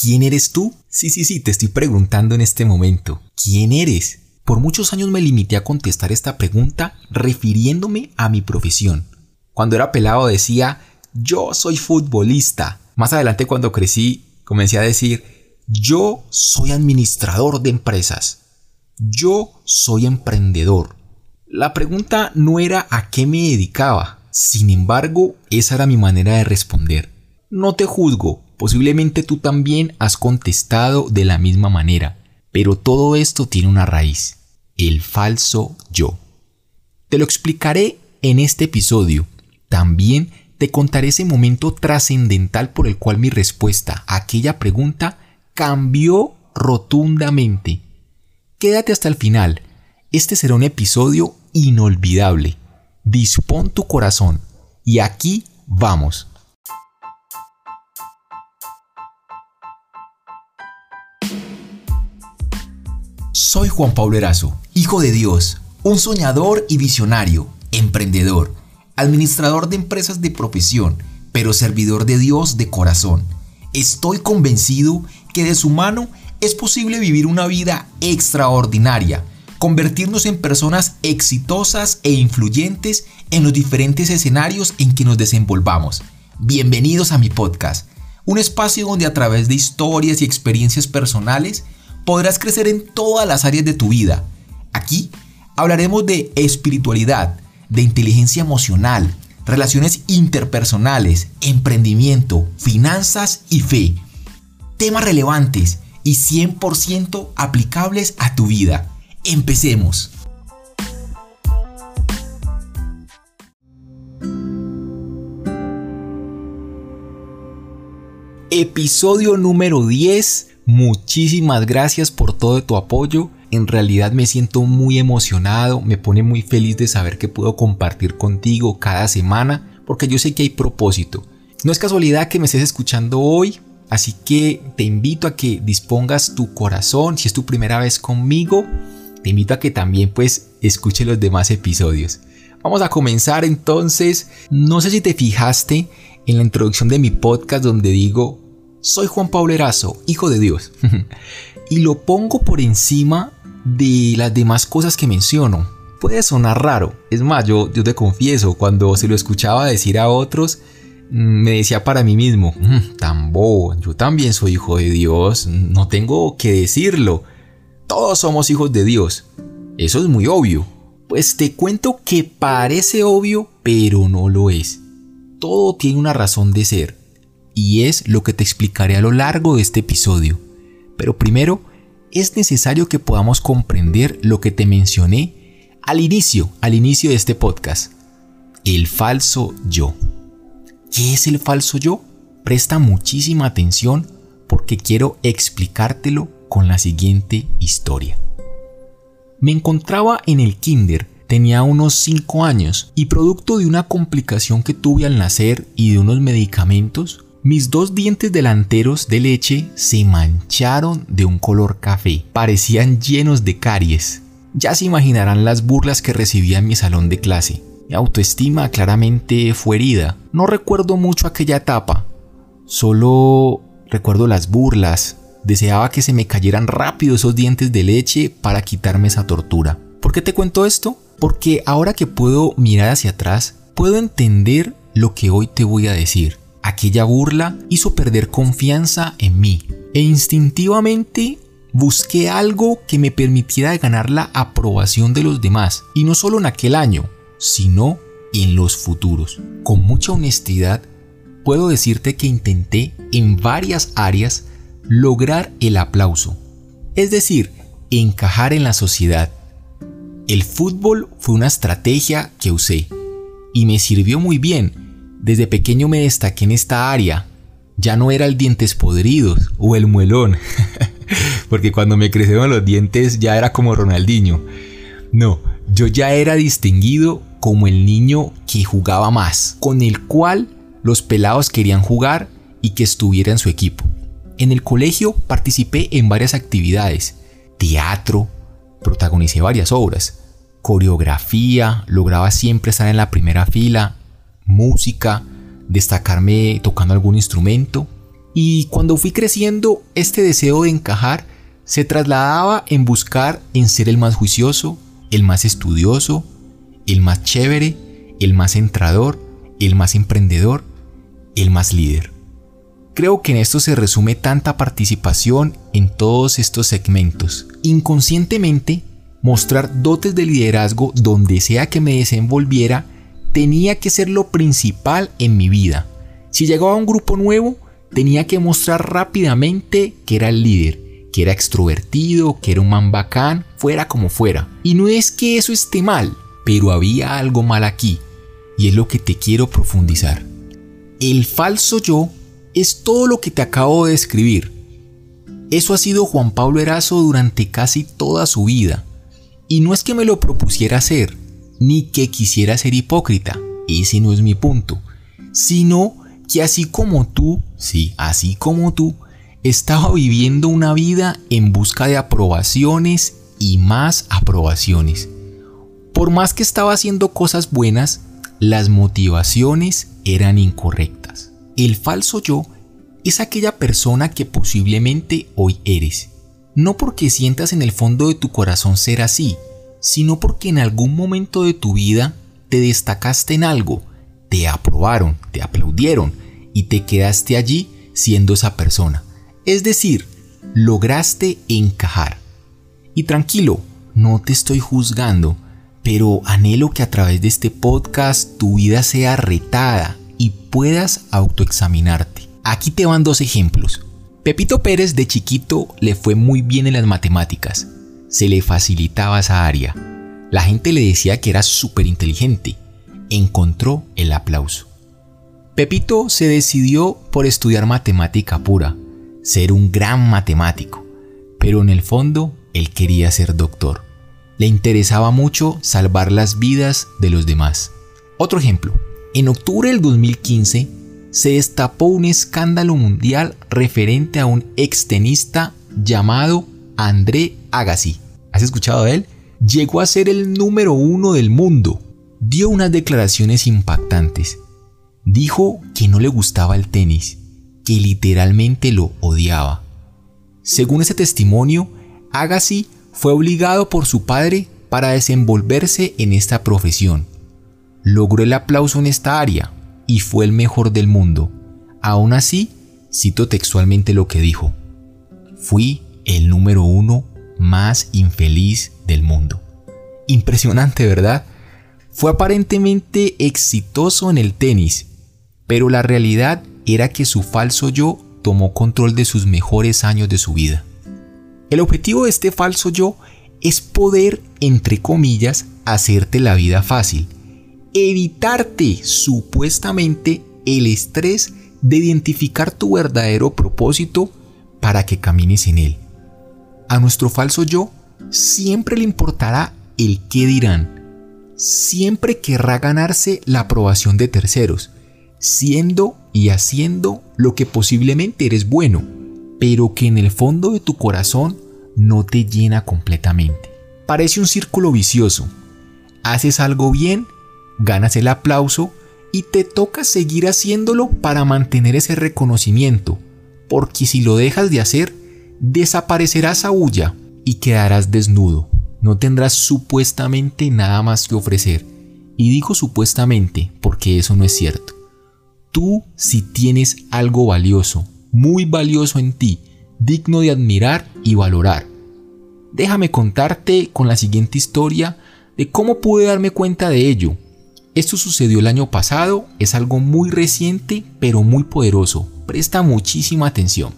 ¿Quién eres tú? Sí, sí, sí, te estoy preguntando en este momento. ¿Quién eres? Por muchos años me limité a contestar esta pregunta refiriéndome a mi profesión. Cuando era pelado decía, yo soy futbolista. Más adelante cuando crecí comencé a decir, yo soy administrador de empresas. Yo soy emprendedor. La pregunta no era a qué me dedicaba. Sin embargo, esa era mi manera de responder. No te juzgo, posiblemente tú también has contestado de la misma manera, pero todo esto tiene una raíz el falso yo. Te lo explicaré en este episodio. También te contaré ese momento trascendental por el cual mi respuesta a aquella pregunta cambió rotundamente. Quédate hasta el final. Este será un episodio inolvidable. Dispón tu corazón. Y aquí vamos. Soy Juan Pablo Erazo, hijo de Dios, un soñador y visionario, emprendedor, administrador de empresas de profesión, pero servidor de Dios de corazón. Estoy convencido que de su mano es posible vivir una vida extraordinaria, convertirnos en personas exitosas e influyentes en los diferentes escenarios en que nos desenvolvamos. Bienvenidos a mi podcast, un espacio donde a través de historias y experiencias personales podrás crecer en todas las áreas de tu vida. Aquí hablaremos de espiritualidad, de inteligencia emocional, relaciones interpersonales, emprendimiento, finanzas y fe. Temas relevantes y 100% aplicables a tu vida. Empecemos. Episodio número 10 Muchísimas gracias por todo tu apoyo. En realidad me siento muy emocionado, me pone muy feliz de saber que puedo compartir contigo cada semana, porque yo sé que hay propósito. No es casualidad que me estés escuchando hoy, así que te invito a que dispongas tu corazón, si es tu primera vez conmigo, te invito a que también pues escuche los demás episodios. Vamos a comenzar entonces, no sé si te fijaste en la introducción de mi podcast donde digo soy Juan Pablo Erazo, hijo de Dios. y lo pongo por encima de las demás cosas que menciono. Puede sonar raro. Es más, yo, te confieso, cuando se lo escuchaba decir a otros, mm, me decía para mí mismo, mm, bobo, yo también soy hijo de Dios, no tengo que decirlo. Todos somos hijos de Dios. Eso es muy obvio. Pues te cuento que parece obvio, pero no lo es. Todo tiene una razón de ser y es lo que te explicaré a lo largo de este episodio. Pero primero, es necesario que podamos comprender lo que te mencioné al inicio, al inicio de este podcast. El falso yo. ¿Qué es el falso yo? Presta muchísima atención porque quiero explicártelo con la siguiente historia. Me encontraba en el kinder, tenía unos 5 años y producto de una complicación que tuve al nacer y de unos medicamentos, mis dos dientes delanteros de leche se mancharon de un color café, parecían llenos de caries. Ya se imaginarán las burlas que recibía en mi salón de clase. Mi autoestima claramente fue herida. No recuerdo mucho aquella etapa, solo recuerdo las burlas. Deseaba que se me cayeran rápido esos dientes de leche para quitarme esa tortura. ¿Por qué te cuento esto? Porque ahora que puedo mirar hacia atrás, puedo entender lo que hoy te voy a decir. Aquella burla hizo perder confianza en mí e instintivamente busqué algo que me permitiera ganar la aprobación de los demás, y no solo en aquel año, sino en los futuros. Con mucha honestidad, puedo decirte que intenté en varias áreas lograr el aplauso, es decir, encajar en la sociedad. El fútbol fue una estrategia que usé y me sirvió muy bien desde pequeño me destaqué en esta área. Ya no era el dientes podridos o el muelón, porque cuando me crecieron los dientes ya era como Ronaldinho. No, yo ya era distinguido como el niño que jugaba más, con el cual los pelados querían jugar y que estuviera en su equipo. En el colegio participé en varias actividades, teatro, protagonicé varias obras, coreografía, lograba siempre estar en la primera fila, música, destacarme tocando algún instrumento. Y cuando fui creciendo, este deseo de encajar se trasladaba en buscar en ser el más juicioso, el más estudioso, el más chévere, el más entrador, el más emprendedor, el más líder. Creo que en esto se resume tanta participación en todos estos segmentos. Inconscientemente, mostrar dotes de liderazgo donde sea que me desenvolviera tenía que ser lo principal en mi vida. Si llegaba a un grupo nuevo, tenía que mostrar rápidamente que era el líder, que era extrovertido, que era un man bacán, fuera como fuera. Y no es que eso esté mal, pero había algo mal aquí, y es lo que te quiero profundizar. El falso yo es todo lo que te acabo de describir. Eso ha sido Juan Pablo Erazo durante casi toda su vida. Y no es que me lo propusiera hacer, ni que quisiera ser hipócrita, ese no es mi punto, sino que así como tú, sí, así como tú, estaba viviendo una vida en busca de aprobaciones y más aprobaciones. Por más que estaba haciendo cosas buenas, las motivaciones eran incorrectas. El falso yo es aquella persona que posiblemente hoy eres. No porque sientas en el fondo de tu corazón ser así, sino porque en algún momento de tu vida te destacaste en algo, te aprobaron, te aplaudieron y te quedaste allí siendo esa persona. Es decir, lograste encajar. Y tranquilo, no te estoy juzgando, pero anhelo que a través de este podcast tu vida sea retada y puedas autoexaminarte. Aquí te van dos ejemplos. Pepito Pérez de chiquito le fue muy bien en las matemáticas. Se le facilitaba esa área. La gente le decía que era súper inteligente. Encontró el aplauso. Pepito se decidió por estudiar matemática pura, ser un gran matemático, pero en el fondo él quería ser doctor. Le interesaba mucho salvar las vidas de los demás. Otro ejemplo, en octubre del 2015 se destapó un escándalo mundial referente a un extenista llamado André Agassi. ¿Has escuchado de él? Llegó a ser el número uno del mundo. Dio unas declaraciones impactantes. Dijo que no le gustaba el tenis, que literalmente lo odiaba. Según ese testimonio, Agassi fue obligado por su padre para desenvolverse en esta profesión. Logró el aplauso en esta área, y fue el mejor del mundo. Aún así, cito textualmente lo que dijo, fui el número uno más infeliz del mundo. Impresionante, ¿verdad? Fue aparentemente exitoso en el tenis, pero la realidad era que su falso yo tomó control de sus mejores años de su vida. El objetivo de este falso yo es poder, entre comillas, hacerte la vida fácil, evitarte supuestamente el estrés de identificar tu verdadero propósito para que camines en él. A nuestro falso yo siempre le importará el qué dirán. Siempre querrá ganarse la aprobación de terceros, siendo y haciendo lo que posiblemente eres bueno, pero que en el fondo de tu corazón no te llena completamente. Parece un círculo vicioso. Haces algo bien ganas el aplauso y te toca seguir haciéndolo para mantener ese reconocimiento, porque si lo dejas de hacer, desaparecerá esa huya y quedarás desnudo. No tendrás supuestamente nada más que ofrecer. Y digo supuestamente porque eso no es cierto. Tú si tienes algo valioso, muy valioso en ti, digno de admirar y valorar. Déjame contarte con la siguiente historia de cómo pude darme cuenta de ello esto sucedió el año pasado, es algo muy reciente pero muy poderoso. Presta muchísima atención.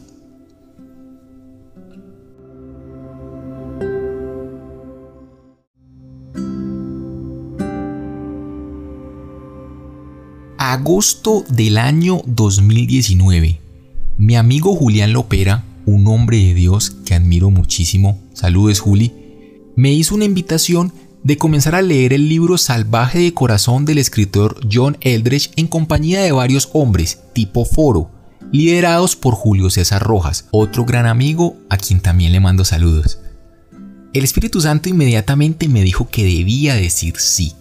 Agosto del año 2019. Mi amigo Julián Lopera, un hombre de Dios que admiro muchísimo, saludes Juli, me hizo una invitación de comenzar a leer el libro Salvaje de Corazón del escritor John Eldredge en compañía de varios hombres, tipo foro, liderados por Julio César Rojas, otro gran amigo a quien también le mando saludos. El Espíritu Santo inmediatamente me dijo que debía decir sí.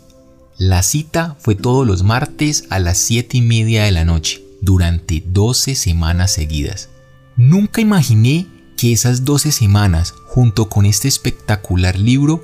La cita fue todos los martes a las 7 y media de la noche. durante 12 semanas seguidas. Nunca imaginé que esas 12 semanas, junto con este espectacular libro,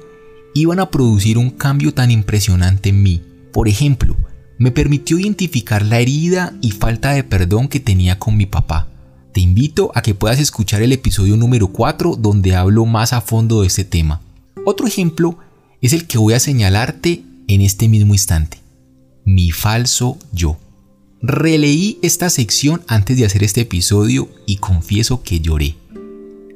iban a producir un cambio tan impresionante en mí. Por ejemplo, me permitió identificar la herida y falta de perdón que tenía con mi papá. Te invito a que puedas escuchar el episodio número 4 donde hablo más a fondo de este tema. Otro ejemplo es el que voy a señalarte en este mismo instante. Mi falso yo. Releí esta sección antes de hacer este episodio y confieso que lloré.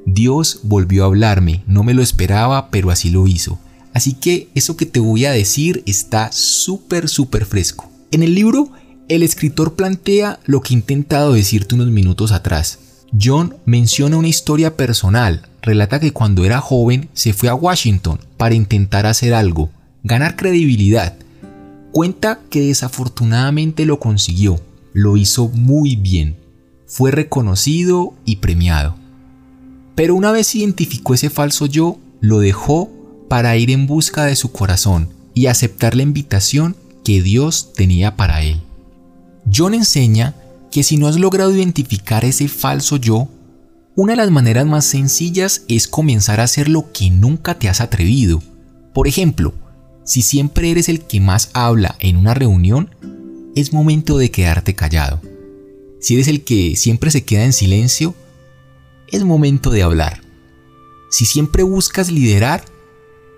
Dios volvió a hablarme, no me lo esperaba, pero así lo hizo. Así que eso que te voy a decir está súper, súper fresco. En el libro, el escritor plantea lo que he intentado decirte unos minutos atrás. John menciona una historia personal, relata que cuando era joven se fue a Washington para intentar hacer algo, ganar credibilidad. Cuenta que desafortunadamente lo consiguió, lo hizo muy bien, fue reconocido y premiado. Pero una vez identificó ese falso yo, lo dejó para ir en busca de su corazón y aceptar la invitación que Dios tenía para él. John enseña que si no has logrado identificar ese falso yo, una de las maneras más sencillas es comenzar a hacer lo que nunca te has atrevido. Por ejemplo, si siempre eres el que más habla en una reunión, es momento de quedarte callado. Si eres el que siempre se queda en silencio, es momento de hablar. Si siempre buscas liderar,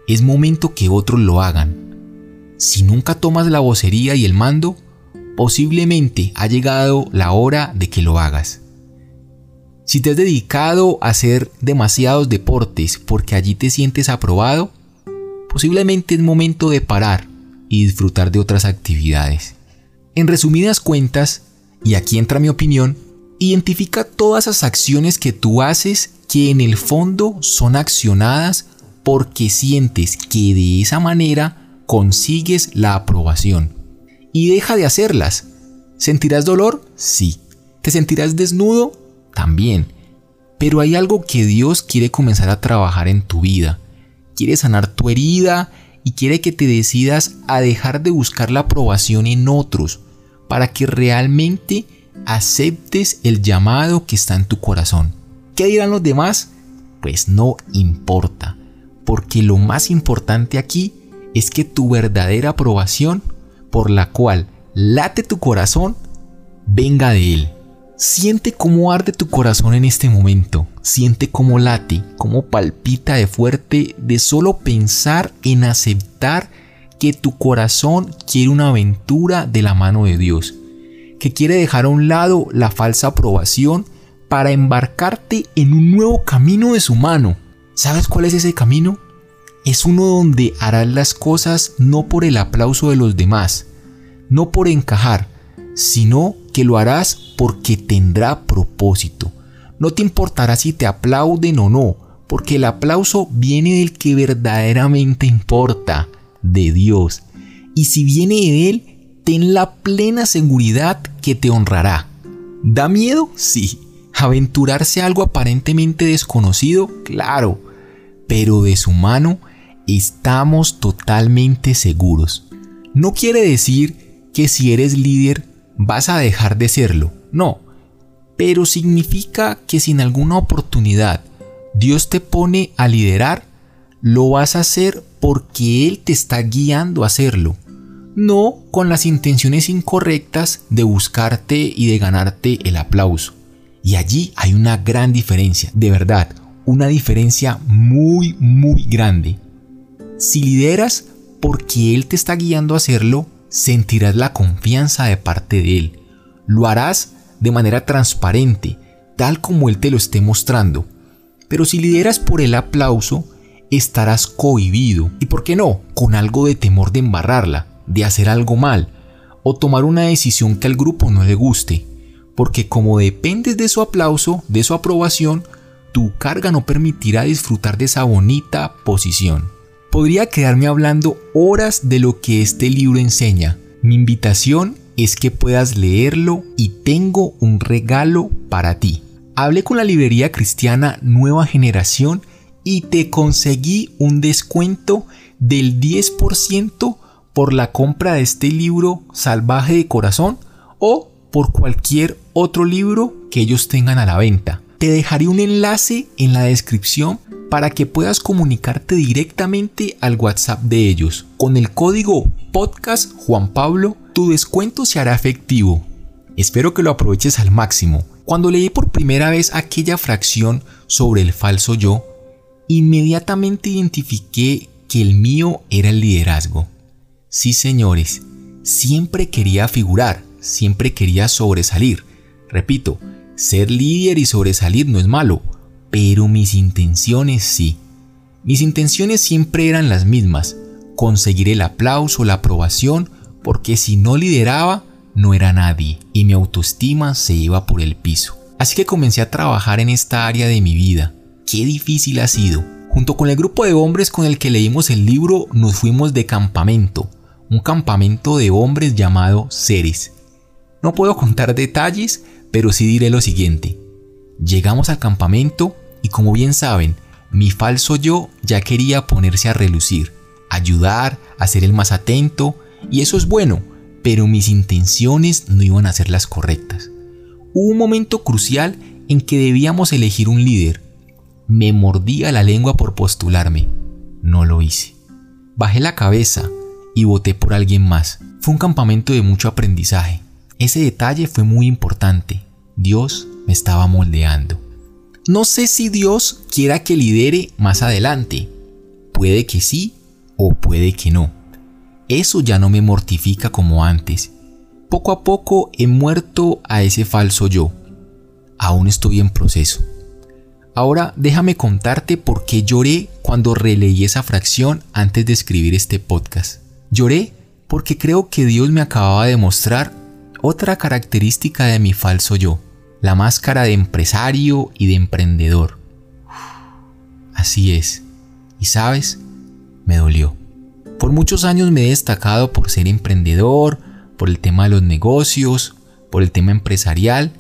es momento que otros lo hagan. Si nunca tomas la vocería y el mando, posiblemente ha llegado la hora de que lo hagas. Si te has dedicado a hacer demasiados deportes porque allí te sientes aprobado, posiblemente es momento de parar y disfrutar de otras actividades. En resumidas cuentas, y aquí entra mi opinión, identifica todas esas acciones que tú haces que en el fondo son accionadas porque sientes que de esa manera consigues la aprobación. Y deja de hacerlas. ¿Sentirás dolor? Sí. ¿Te sentirás desnudo? También. Pero hay algo que Dios quiere comenzar a trabajar en tu vida. Quiere sanar tu herida y quiere que te decidas a dejar de buscar la aprobación en otros para que realmente aceptes el llamado que está en tu corazón. ¿Qué dirán los demás? Pues no importa porque lo más importante aquí es que tu verdadera aprobación por la cual late tu corazón venga de Él. Siente cómo arde tu corazón en este momento, siente cómo late, cómo palpita de fuerte de solo pensar en aceptar que tu corazón quiere una aventura de la mano de Dios, que quiere dejar a un lado la falsa aprobación para embarcarte en un nuevo camino de su mano ¿Sabes cuál es ese camino? Es uno donde harás las cosas no por el aplauso de los demás, no por encajar, sino que lo harás porque tendrá propósito. No te importará si te aplauden o no, porque el aplauso viene del que verdaderamente importa, de Dios. Y si viene de Él, ten la plena seguridad que te honrará. ¿Da miedo? Sí. ¿Aventurarse a algo aparentemente desconocido? Claro, pero de su mano estamos totalmente seguros. No quiere decir que si eres líder vas a dejar de serlo, no, pero significa que si en alguna oportunidad Dios te pone a liderar, lo vas a hacer porque Él te está guiando a hacerlo, no con las intenciones incorrectas de buscarte y de ganarte el aplauso. Y allí hay una gran diferencia, de verdad, una diferencia muy, muy grande. Si lideras porque Él te está guiando a hacerlo, sentirás la confianza de parte de Él. Lo harás de manera transparente, tal como Él te lo esté mostrando. Pero si lideras por el aplauso, estarás cohibido. ¿Y por qué no? Con algo de temor de embarrarla, de hacer algo mal, o tomar una decisión que al grupo no le guste porque como dependes de su aplauso, de su aprobación, tu carga no permitirá disfrutar de esa bonita posición. Podría quedarme hablando horas de lo que este libro enseña. Mi invitación es que puedas leerlo y tengo un regalo para ti. Hablé con la librería cristiana Nueva Generación y te conseguí un descuento del 10% por la compra de este libro Salvaje de Corazón o por cualquier otro libro que ellos tengan a la venta. Te dejaré un enlace en la descripción para que puedas comunicarte directamente al WhatsApp de ellos. Con el código podcast Juan Pablo, tu descuento se hará efectivo. Espero que lo aproveches al máximo. Cuando leí por primera vez aquella fracción sobre el falso yo, inmediatamente identifiqué que el mío era el liderazgo. Sí, señores, siempre quería figurar, siempre quería sobresalir. Repito, ser líder y sobresalir no es malo, pero mis intenciones sí. Mis intenciones siempre eran las mismas, conseguir el aplauso, la aprobación, porque si no lideraba, no era nadie y mi autoestima se iba por el piso. Así que comencé a trabajar en esta área de mi vida. Qué difícil ha sido. Junto con el grupo de hombres con el que leímos el libro, nos fuimos de campamento, un campamento de hombres llamado Ceres. No puedo contar detalles, pero sí diré lo siguiente. Llegamos al campamento y como bien saben, mi falso yo ya quería ponerse a relucir, ayudar, a ser el más atento, y eso es bueno, pero mis intenciones no iban a ser las correctas. Hubo un momento crucial en que debíamos elegir un líder. Me mordía la lengua por postularme. No lo hice. Bajé la cabeza y voté por alguien más. Fue un campamento de mucho aprendizaje. Ese detalle fue muy importante. Dios me estaba moldeando. No sé si Dios quiera que lidere más adelante. Puede que sí o puede que no. Eso ya no me mortifica como antes. Poco a poco he muerto a ese falso yo. Aún estoy en proceso. Ahora déjame contarte por qué lloré cuando releí esa fracción antes de escribir este podcast. Lloré porque creo que Dios me acababa de mostrar otra característica de mi falso yo la máscara de empresario y de emprendedor. Así es. Y sabes, me dolió. Por muchos años me he destacado por ser emprendedor, por el tema de los negocios, por el tema empresarial,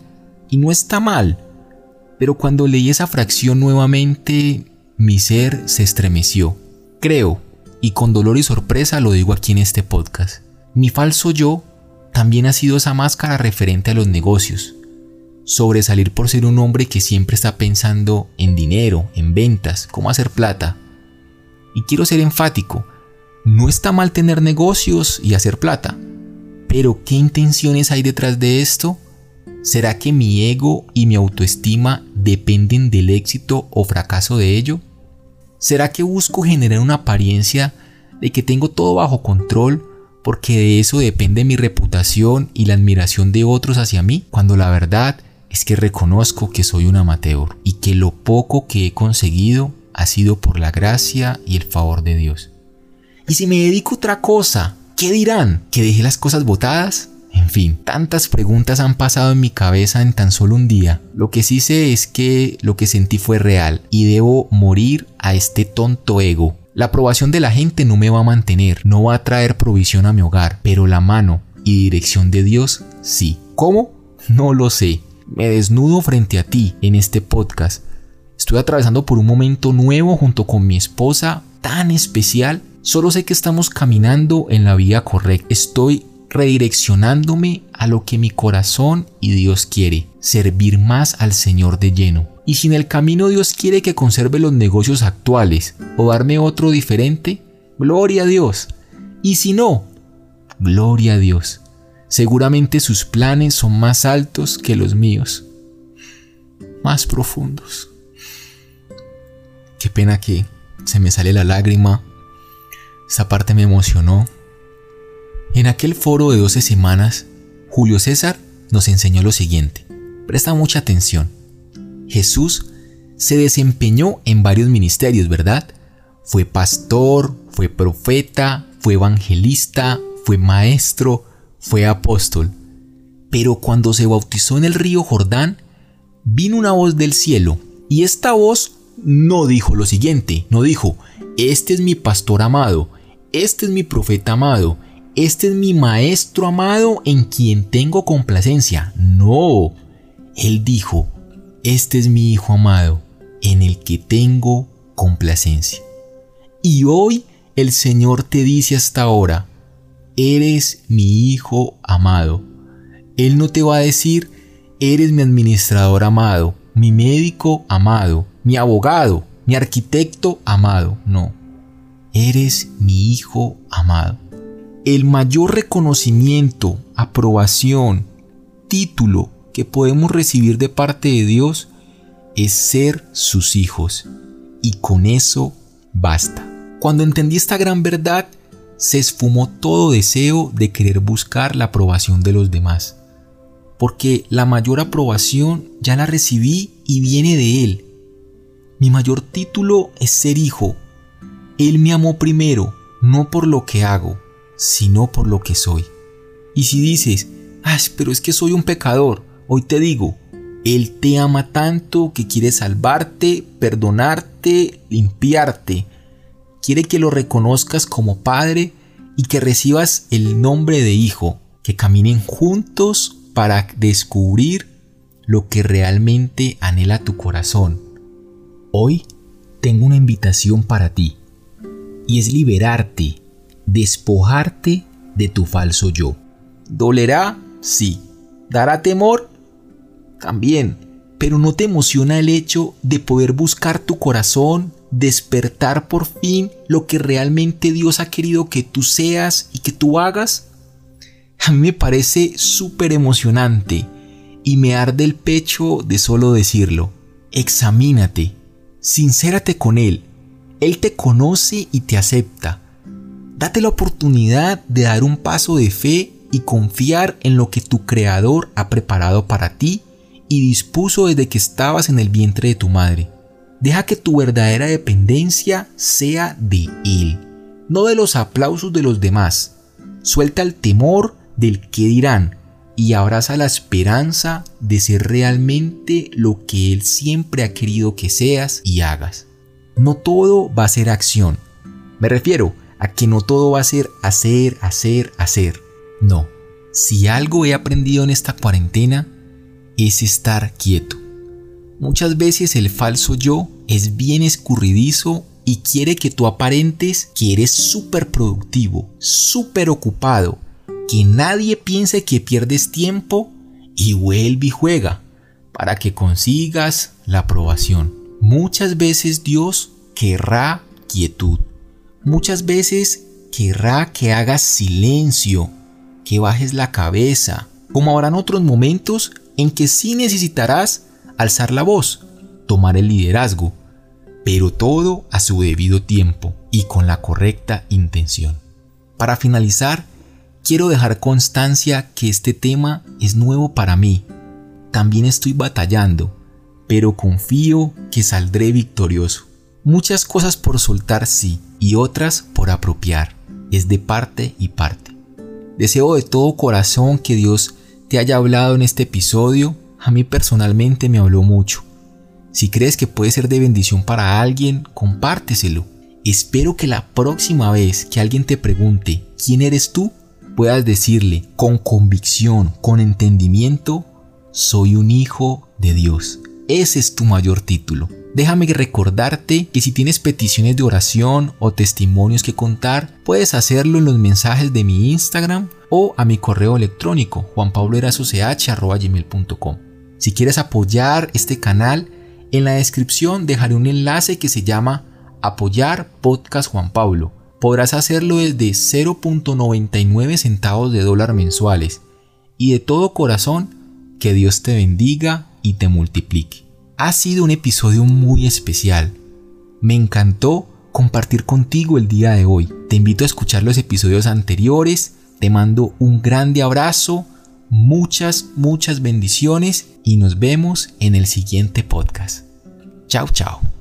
y no está mal. Pero cuando leí esa fracción nuevamente, mi ser se estremeció. Creo, y con dolor y sorpresa lo digo aquí en este podcast, mi falso yo también ha sido esa máscara referente a los negocios, sobresalir por ser un hombre que siempre está pensando en dinero, en ventas, cómo hacer plata. Y quiero ser enfático, no está mal tener negocios y hacer plata, pero ¿qué intenciones hay detrás de esto? ¿Será que mi ego y mi autoestima dependen del éxito o fracaso de ello? ¿Será que busco generar una apariencia de que tengo todo bajo control porque de eso depende mi reputación y la admiración de otros hacia mí, cuando la verdad es que reconozco que soy un amateur y que lo poco que he conseguido ha sido por la gracia y el favor de Dios. Y si me dedico a otra cosa, ¿qué dirán? ¿Que dejé las cosas botadas? En fin, tantas preguntas han pasado en mi cabeza en tan solo un día. Lo que sí sé es que lo que sentí fue real y debo morir a este tonto ego. La aprobación de la gente no me va a mantener, no va a traer provisión a mi hogar, pero la mano y dirección de Dios sí. ¿Cómo? No lo sé, me desnudo frente a ti en este podcast. Estoy atravesando por un momento nuevo junto con mi esposa tan especial. Solo sé que estamos caminando en la vía correcta. Estoy redireccionándome a lo que mi corazón y Dios quiere, servir más al Señor de lleno. Y si en el camino Dios quiere que conserve los negocios actuales o darme otro diferente, gloria a Dios. Y si no, gloria a Dios. Seguramente sus planes son más altos que los míos, más profundos. Qué pena que se me sale la lágrima. Esa parte me emocionó. En aquel foro de 12 semanas, Julio César nos enseñó lo siguiente. Presta mucha atención. Jesús se desempeñó en varios ministerios, ¿verdad? Fue pastor, fue profeta, fue evangelista, fue maestro, fue apóstol. Pero cuando se bautizó en el río Jordán, vino una voz del cielo, y esta voz no dijo lo siguiente, no dijo, este es mi pastor amado, este es mi profeta amado, este es mi maestro amado en quien tengo complacencia. No, él dijo, este es mi hijo amado en el que tengo complacencia. Y hoy el Señor te dice hasta ahora, eres mi hijo amado, Él no te va a decir, eres mi administrador amado, mi médico amado, mi abogado, mi arquitecto amado. No, eres mi hijo amado. El mayor reconocimiento, aprobación, título que podemos recibir de parte de Dios es ser sus hijos. Y con eso basta. Cuando entendí esta gran verdad, se esfumó todo deseo de querer buscar la aprobación de los demás. Porque la mayor aprobación ya la recibí y viene de Él. Mi mayor título es ser hijo. Él me amó primero, no por lo que hago, sino por lo que soy. Y si dices, Ay, pero es que soy un pecador, hoy te digo, Él te ama tanto que quiere salvarte, perdonarte, limpiarte, quiere que lo reconozcas como padre y que recibas el nombre de hijo, que caminen juntos para descubrir lo que realmente anhela tu corazón. Hoy tengo una invitación para ti y es liberarte, despojarte de tu falso yo. ¿Dolerá? Sí. ¿Dará temor? También. Pero ¿no te emociona el hecho de poder buscar tu corazón despertar por fin lo que realmente Dios ha querido que tú seas y que tú hagas? A mí me parece súper emocionante y me arde el pecho de solo decirlo. Examínate, sincérate con Él. Él te conoce y te acepta. Date la oportunidad de dar un paso de fe y confiar en lo que tu Creador ha preparado para ti y dispuso desde que estabas en el vientre de tu madre. Deja que tu verdadera dependencia sea de Él, no de los aplausos de los demás. Suelta el temor del que dirán y abraza la esperanza de ser realmente lo que Él siempre ha querido que seas y hagas. No todo va a ser acción. Me refiero a que no todo va a ser hacer, hacer, hacer. No. Si algo he aprendido en esta cuarentena es estar quieto. Muchas veces el falso yo es bien escurridizo y quiere que tú aparentes que eres súper productivo, súper ocupado, que nadie piense que pierdes tiempo y vuelve y juega para que consigas la aprobación. Muchas veces Dios querrá quietud. Muchas veces querrá que hagas silencio, que bajes la cabeza, como habrán otros momentos en que sí necesitarás alzar la voz, tomar el liderazgo, pero todo a su debido tiempo y con la correcta intención. Para finalizar, quiero dejar constancia que este tema es nuevo para mí. También estoy batallando, pero confío que saldré victorioso. Muchas cosas por soltar sí y otras por apropiar. Es de parte y parte. Deseo de todo corazón que Dios te haya hablado en este episodio a mí personalmente me habló mucho. Si crees que puede ser de bendición para alguien, compárteselo. Espero que la próxima vez que alguien te pregunte quién eres tú, puedas decirle con convicción, con entendimiento, soy un hijo de Dios. Ese es tu mayor título. Déjame recordarte que si tienes peticiones de oración o testimonios que contar, puedes hacerlo en los mensajes de mi Instagram o a mi correo electrónico juanpabloerasoch.com. Si quieres apoyar este canal, en la descripción dejaré un enlace que se llama Apoyar Podcast Juan Pablo. Podrás hacerlo desde 0.99 centavos de dólar mensuales. Y de todo corazón, que Dios te bendiga y te multiplique. Ha sido un episodio muy especial. Me encantó compartir contigo el día de hoy. Te invito a escuchar los episodios anteriores. Te mando un grande abrazo muchas, muchas bendiciones y nos vemos en el siguiente podcast. Chao, chao.